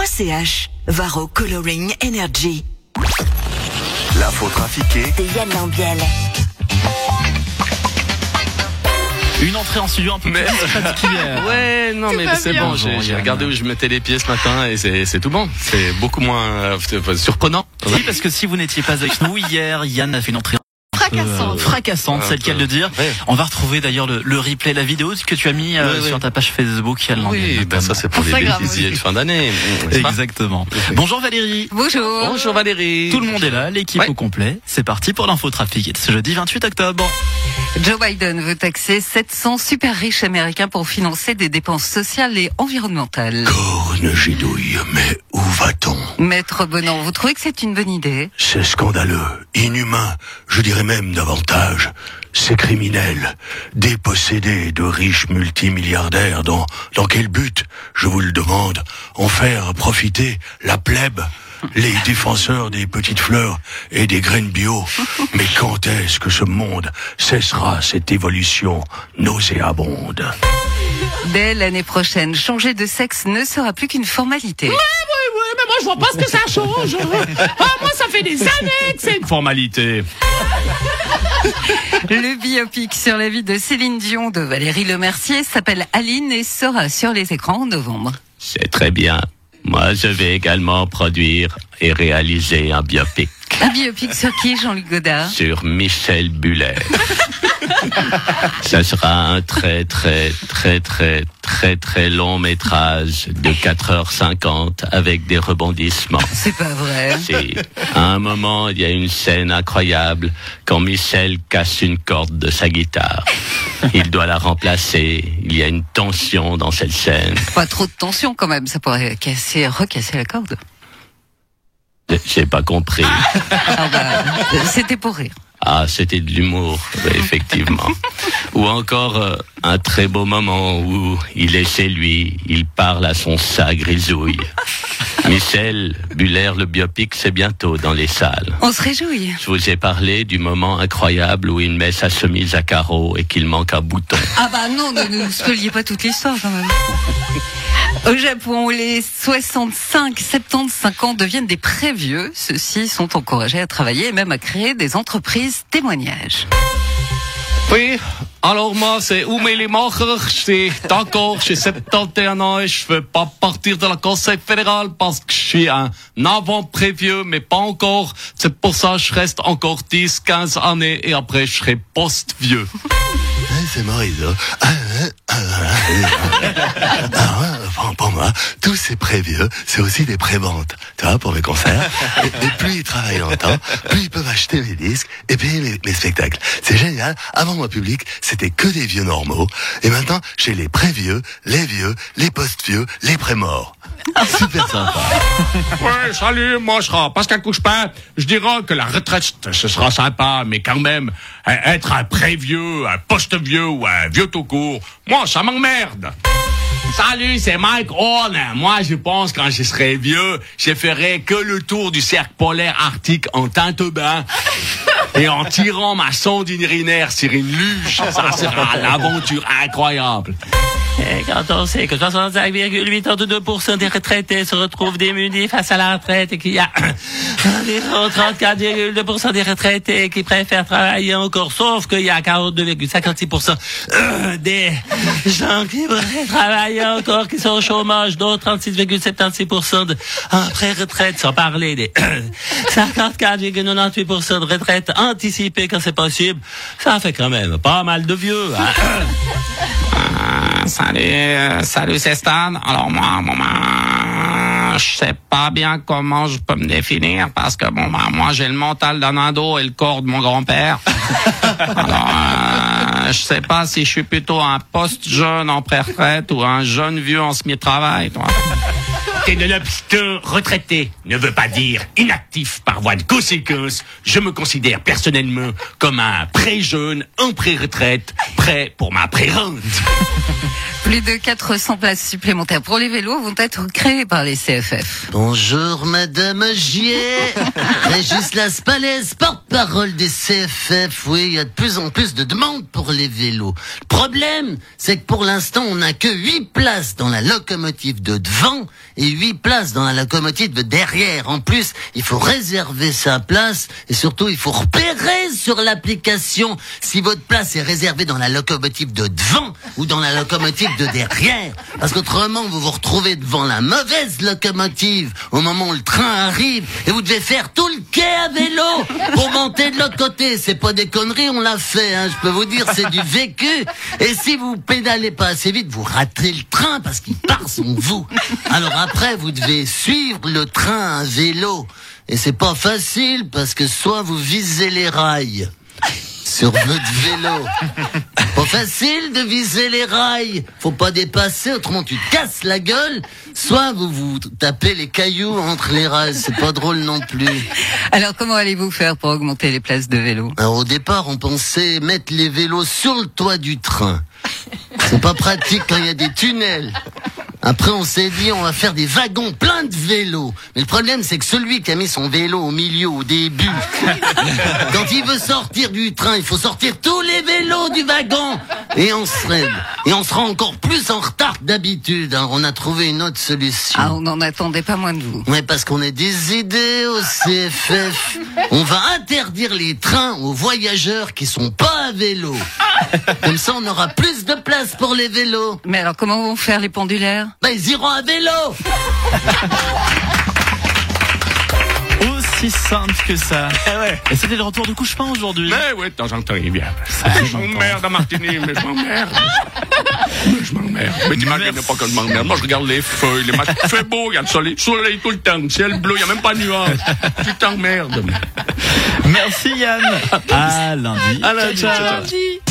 Varro.ch. Varro Coloring Energy. L'info trafiquée De Yann Lambiel. Une entrée en studio un peu Mais- plus particulière. Ouais, non, mais c'est bon. J'ai Bon, j'ai Yann. regardé où je mettais les pieds ce matin et c'est c'est tout bon. C'est beaucoup moins euh, surprenant. Oui, parce que si vous n'étiez pas avec nous hier, Yann a fait une entrée Fracassante. euh, fracassante, c'est le cas de le dire. Ouais. On va retrouver d'ailleurs le, le replay, la vidéo que tu as mis euh, Ouais, sur ta page Facebook, Yann Lambiel, Oui, ben ça c'est pour les aussi. de fin d'année. Exactement. Bonjour Valérie. Bonjour. Bonjour Valérie. Tout le monde est là, l'équipe Ouais. au complet. C'est parti pour l'info trafic ce jeudi 28 octobre. Joe Biden veut taxer 700 super riches américains pour financer des dépenses sociales et environnementales. Corne gidouille, mais où va-t-on? Maître Bonan, vous trouvez que c'est une bonne idée? C'est scandaleux, inhumain, je dirais même davantage. C'est criminel, déposséder de riches multimilliardaires dans, dans quel but, je vous le demande, en faire profiter la plèbe, les défenseurs des petites fleurs et des graines bio. Mais quand est-ce que ce monde cessera cette évolution nauséabonde? Dès l'année prochaine, changer de sexe ne sera plus qu'une formalité. Oui, mais moi je vois pas ce que ça change. Ah, moi ça fait des années que c'est une formalité. Le biopic sur la vie de Céline Dion de Valérie Lemercier s'appelle Aline et sera sur les écrans en novembre. C'est très bien. Moi, je vais également produire et réaliser un biopic Un biopic sur qui, Jean-Luc Godard? Sur Michel Buller. Ça sera un très très très très très très long métrage de 4h50 avec des rebondissements. C'est pas vrai. Si, à un moment, il y a une scène incroyable quand Michel casse une corde de sa guitare. Il doit la remplacer. Il y a une tension dans cette scène. Pas trop de tension quand même, ça pourrait casser, recasser la corde. J'ai pas compris. Ah bah, C'était pour rire. Ah, c'était de l'humour, effectivement. Ou encore euh, un très beau moment où il est chez lui, il parle à son chat grisouille. Michel Buller, le biopic, c'est bientôt dans les salles. On se réjouit. Je vous ai parlé du moment incroyable où il met sa chemise à carreaux et qu'il manque un bouton. Ah bah non, ne nous spoliez pas toute l'histoire quand même. Au Japon, les 65-75 ans deviennent des prévieux. Ceux-ci sont encouragés à travailler et même à créer des entreprises témoignages. Oui, alors moi c'est Oumeli Macher, j'ai encore, j'ai 71 ans et je veux pas partir de la Conseil fédéral parce que je suis un avant-prévieux, mais pas encore. C'est pour ça que je reste encore 10, 15 années et après je serai post-vieux. c'est hein. Ah, ah, ah, pour- moi, tous ces prévieux, c'est aussi des préventes. Tu vois, pour mes concerts. Et, et ils travaillent longtemps, plus ils peuvent acheter mes disques et payer mes, mes spectacles. C'est génial. Avant, mon public, c'était que des vieux normaux. Et maintenant, j'ai les prévieux, les vieux, les post-vieux, les pré-morts. Super sympa. Ouais, salut, moi je serai Pascal Couchepin. Je dirais que la retraite, ce sera sympa, mais quand même, euh, être un pré-vieux, un post-vieux ou un vieux tout court, moi ça m'emmerde. Salut, c'est Mike Horn. Moi, je pense quand je serai vieux, je ferai que le tour du cercle polaire arctique en teinte-bain. Et en tirant ma sonde urinaire sur une luge, ça sera l'aventure incroyable. Et quand on sait que 65,82% des retraités se retrouvent démunis face à la retraite et qu'il y a environ 34,2% des retraités qui préfèrent travailler encore, sauf qu'il y a 42,56% euh, des gens qui voudraient travailler encore, qui sont au chômage, dont 36,76% de en pré-retraite, sans parler des 54,98% de retraite anticipée quand c'est possible. Ça fait quand même pas mal de vieux. hein. Salut, euh, salut, c'est Stan. Alors moi, bon, ben, je sais pas bien comment je peux me définir parce que bon, ben, moi j'ai le mental d'un ado et le corps de mon grand-père. Alors, euh, je sais pas si je suis plutôt un post-jeune en pré-retraite ou un jeune vieux en semi-travail. toi. Ténélopste retraité ne veut pas dire inactif par voie de conséquence. Je me considère personnellement comme un pré-jeune en pré-retraite, prêt pour ma pré-rente. Plus de 400 places supplémentaires pour les vélos vont être créées par les CFF. Bonjour Madame Gier, Régis Laspalès, porte-parole des CFF. Oui, il y a de plus en plus de demandes pour les vélos. Le problème, c'est que pour l'instant, on n'a que 8 places dans la locomotive de devant et huit places dans la locomotive de derrière. En plus, il faut réserver sa place et surtout, il faut repérer sur l'application si votre place est réservée dans la locomotive de devant ou dans la locomotive de derrière. Parce qu'autrement, vous vous retrouvez devant la mauvaise locomotive au moment où le train arrive et vous devez faire tout le quai à vélo pour monter de l'autre côté. C'est pas des conneries, on l'a fait, hein. je peux vous dire, c'est du vécu. Et si vous pédalez pas assez vite, vous ratez le train parce qu'il part sans vous. Alors après, vous devez suivre le train à vélo. Et c'est pas facile parce que soit vous visez les rails sur votre vélo. Pas facile de viser les rails. Faut pas dépasser, autrement tu te casses la gueule. Soit vous vous tapez les cailloux entre les rails. C'est pas drôle non plus. Alors comment allez-vous faire pour augmenter les places de vélo? Alors au départ, on pensait mettre les vélos sur le toit du train. C'est pas pratique quand il y a des tunnels. Après, on s'est dit, on va faire des wagons pleins de vélos. Mais le problème, c'est que celui qui a mis son vélo au milieu, au début, quand il veut sortir du train, il faut sortir tous les vélos du wagon. Et on serait, et on sera encore plus en retard que d'habitude. Alors, on a trouvé une autre solution. Ah, on n'en attendait pas moins de vous. Ouais, parce qu'on a des idées au CFF. On va interdire les trains aux voyageurs qui sont pas à vélo. Comme ça, on aura plus de place pour les vélos. Mais alors comment vont faire les pendulaires? Bah, ils iront à vélo Aussi simple que ça. Eh Et c'était le retour de couche-pain aujourd'hui. Mais oui, de temps en temps, il vient. Je m'emmerde à Martini, mais je m'emmerde. Je m'emmerde. Mais t'imagines pas que je m'emmerde. Moi, je regarde les feuilles, les matchs. Il fait beau, il y a le soleil, soleil tout le temps, ciel bleu, il n'y a même pas de nuages. Tu t'emmerdes. Merci Yann. À lundi. À lundi. Ciao, ciao.